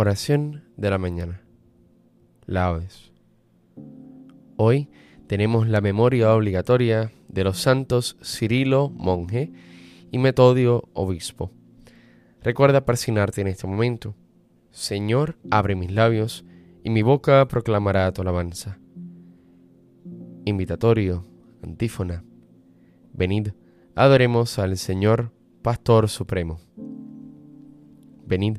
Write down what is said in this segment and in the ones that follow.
Oración de la mañana. Laudes. Hoy tenemos la memoria obligatoria de los santos Cirilo, monje, y Metodio, obispo. Recuerda persignarte en este momento. Señor, abre mis labios, y mi boca proclamará tu alabanza. Invitatorio, antífona. Venid, adoremos al Señor, Pastor Supremo. Venid,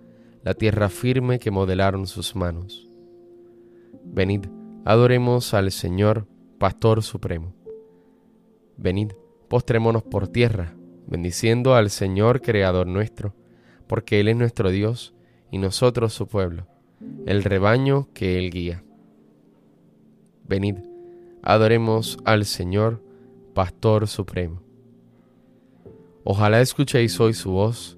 la tierra firme que modelaron sus manos. Venid, adoremos al Señor, Pastor Supremo. Venid, postrémonos por tierra, bendiciendo al Señor, Creador nuestro, porque Él es nuestro Dios y nosotros su pueblo, el rebaño que Él guía. Venid, adoremos al Señor, Pastor Supremo. Ojalá escuchéis hoy su voz,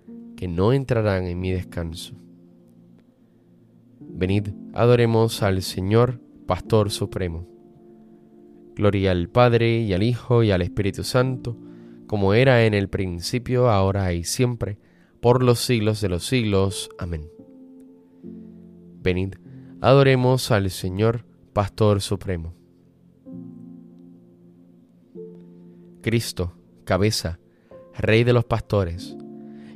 que no entrarán en mi descanso. Venid, adoremos al Señor, Pastor Supremo. Gloria al Padre y al Hijo y al Espíritu Santo, como era en el principio, ahora y siempre, por los siglos de los siglos. Amén. Venid, adoremos al Señor, Pastor Supremo. Cristo, cabeza, Rey de los pastores,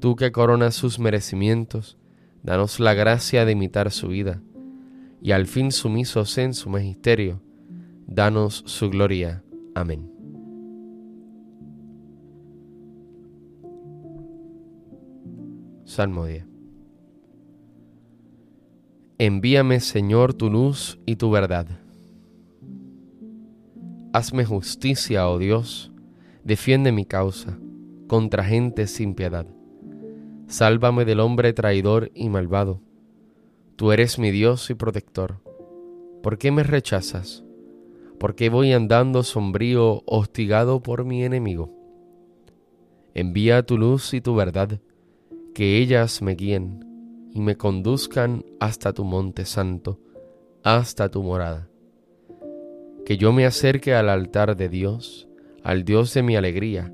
Tú que coronas sus merecimientos, danos la gracia de imitar su vida, y al fin sumisos en su magisterio, danos su gloria. Amén. Salmo 10. Envíame, Señor, tu luz y tu verdad. Hazme justicia, oh Dios, defiende mi causa contra gente sin piedad Sálvame del hombre traidor y malvado. Tú eres mi Dios y protector. ¿Por qué me rechazas? ¿Por qué voy andando sombrío, hostigado por mi enemigo? Envía tu luz y tu verdad, que ellas me guíen y me conduzcan hasta tu monte santo, hasta tu morada. Que yo me acerque al altar de Dios, al Dios de mi alegría,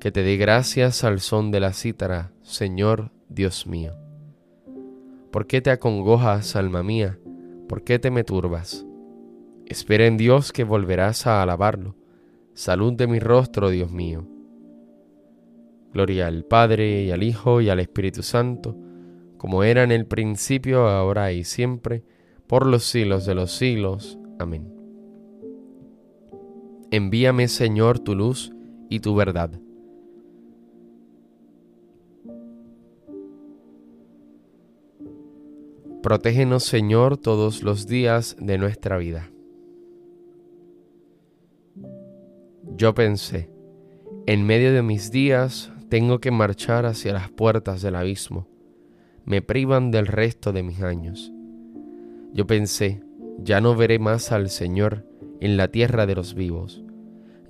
que te dé gracias al son de la cítara, Señor Dios mío. ¿Por qué te acongojas, alma mía? ¿Por qué te me turbas? Espera en Dios que volverás a alabarlo. Salud de mi rostro, Dios mío. Gloria al Padre y al Hijo y al Espíritu Santo, como era en el principio, ahora y siempre, por los siglos de los siglos. Amén. Envíame, Señor, tu luz y tu verdad Protégenos, Señor, todos los días de nuestra vida. Yo pensé, en medio de mis días tengo que marchar hacia las puertas del abismo. Me privan del resto de mis años. Yo pensé, ya no veré más al Señor en la tierra de los vivos.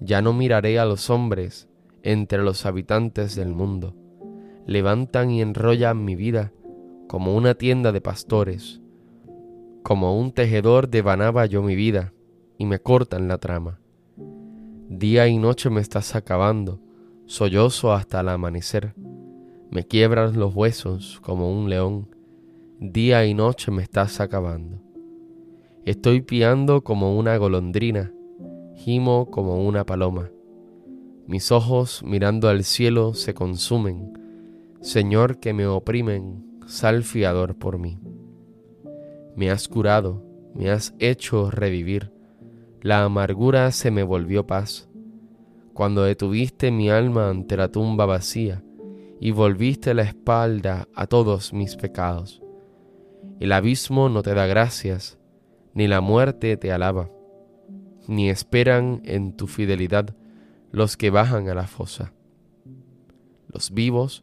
Ya no miraré a los hombres entre los habitantes del mundo. Levantan y enrollan mi vida como una tienda de pastores, como un tejedor devanaba yo mi vida, y me cortan la trama. Día y noche me estás acabando, sollozo hasta el amanecer. Me quiebras los huesos como un león, día y noche me estás acabando. Estoy piando como una golondrina, gimo como una paloma. Mis ojos mirando al cielo se consumen. Señor que me oprimen, sal fiador por mí. Me has curado, me has hecho revivir. La amargura se me volvió paz. Cuando detuviste mi alma ante la tumba vacía y volviste la espalda a todos mis pecados. El abismo no te da gracias, ni la muerte te alaba, ni esperan en tu fidelidad los que bajan a la fosa. Los vivos,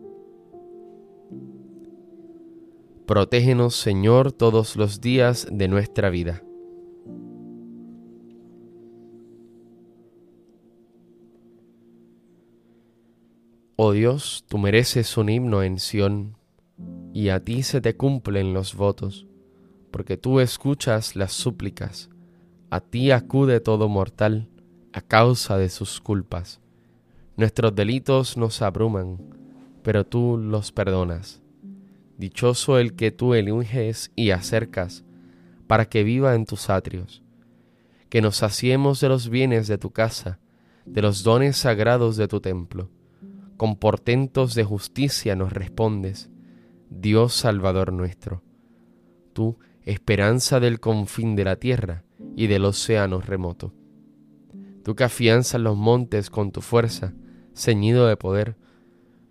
Protégenos, Señor, todos los días de nuestra vida. Oh Dios, tú mereces un himno en Sión, y a ti se te cumplen los votos, porque tú escuchas las súplicas, a ti acude todo mortal a causa de sus culpas. Nuestros delitos nos abruman, pero tú los perdonas. Dichoso el que tú eliges y acercas, para que viva en tus atrios. Que nos saciemos de los bienes de tu casa, de los dones sagrados de tu templo. Con portentos de justicia nos respondes, Dios Salvador nuestro. Tú, esperanza del confín de la tierra y del océano remoto. Tú que afianzas los montes con tu fuerza, ceñido de poder,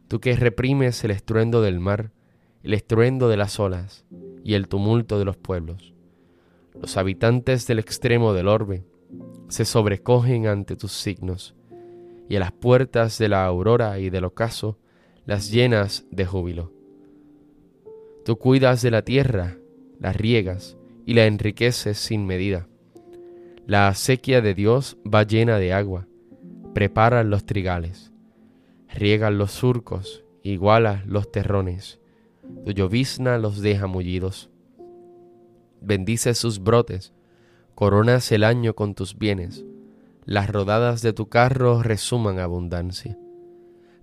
tú que reprimes el estruendo del mar, el estruendo de las olas y el tumulto de los pueblos. Los habitantes del extremo del orbe se sobrecogen ante tus signos, y a las puertas de la aurora y del ocaso las llenas de júbilo. Tú cuidas de la tierra, la riegas y la enriqueces sin medida. La acequia de Dios va llena de agua, preparan los trigales, riegan los surcos, iguala los terrones, tu llovizna los deja mullidos. Bendice sus brotes, coronas el año con tus bienes, las rodadas de tu carro resuman abundancia.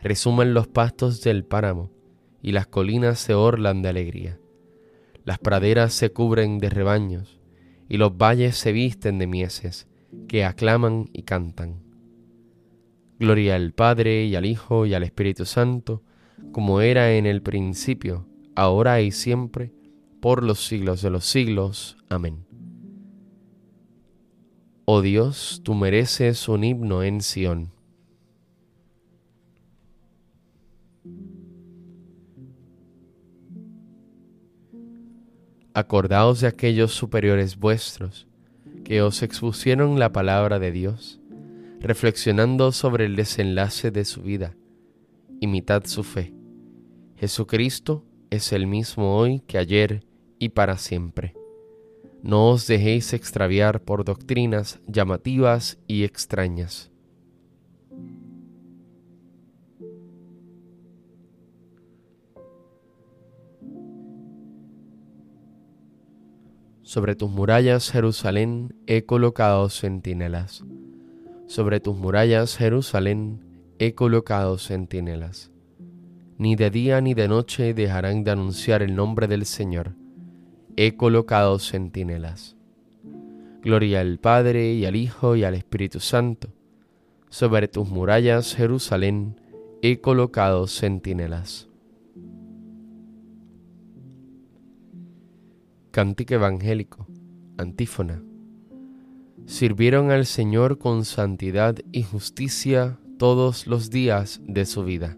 Resuman los pastos del páramo, y las colinas se orlan de alegría. Las praderas se cubren de rebaños, y los valles se visten de mieses, que aclaman y cantan. Gloria al Padre y al Hijo y al Espíritu Santo, como era en el principio, ahora y siempre, por los siglos de los siglos. Amén. Oh Dios, tú mereces un himno en Sión. Acordaos de aquellos superiores vuestros que os expusieron la palabra de Dios, reflexionando sobre el desenlace de su vida. Imitad su fe. Jesucristo es el mismo hoy que ayer y para siempre. No os dejéis extraviar por doctrinas llamativas y extrañas. Sobre tus murallas, Jerusalén, he colocado centinelas. Sobre tus murallas, Jerusalén, he colocado centinelas ni de día ni de noche dejarán de anunciar el nombre del Señor. He colocado centinelas. Gloria al Padre y al Hijo y al Espíritu Santo. Sobre tus murallas, Jerusalén, he colocado centinelas. Cántico evangélico, antífona. Sirvieron al Señor con santidad y justicia todos los días de su vida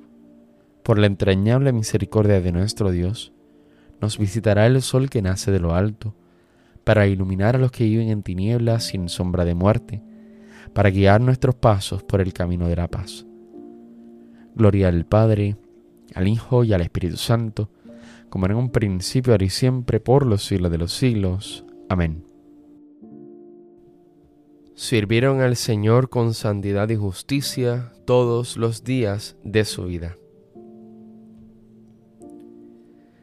Por la entrañable misericordia de nuestro Dios, nos visitará el sol que nace de lo alto, para iluminar a los que viven en tinieblas sin sombra de muerte, para guiar nuestros pasos por el camino de la paz. Gloria al Padre, al Hijo y al Espíritu Santo, como en un principio, ahora y siempre, por los siglos de los siglos. Amén. Sirvieron al Señor con santidad y justicia todos los días de su vida.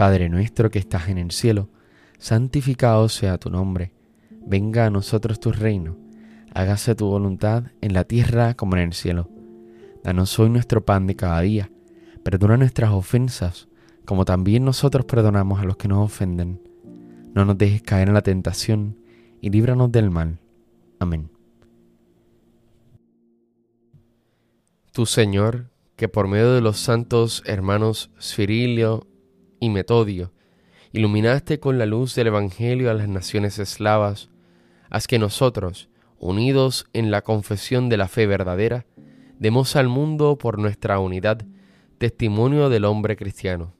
Padre nuestro que estás en el cielo, santificado sea tu nombre, venga a nosotros tu reino, hágase tu voluntad en la tierra como en el cielo. Danos hoy nuestro pan de cada día, perdona nuestras ofensas, como también nosotros perdonamos a los que nos ofenden. No nos dejes caer en la tentación, y líbranos del mal. Amén. Tu Señor, que por medio de los santos hermanos Cirilio y Metodio, iluminaste con la luz del Evangelio a las naciones eslavas, haz que nosotros, unidos en la confesión de la fe verdadera, demos al mundo por nuestra unidad testimonio del hombre cristiano.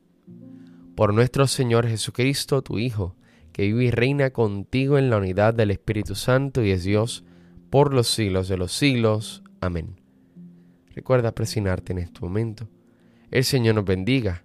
Por nuestro Señor Jesucristo, tu Hijo, que vive y reina contigo en la unidad del Espíritu Santo y es Dios, por los siglos de los siglos. Amén. Recuerda presionarte en este momento. El Señor nos bendiga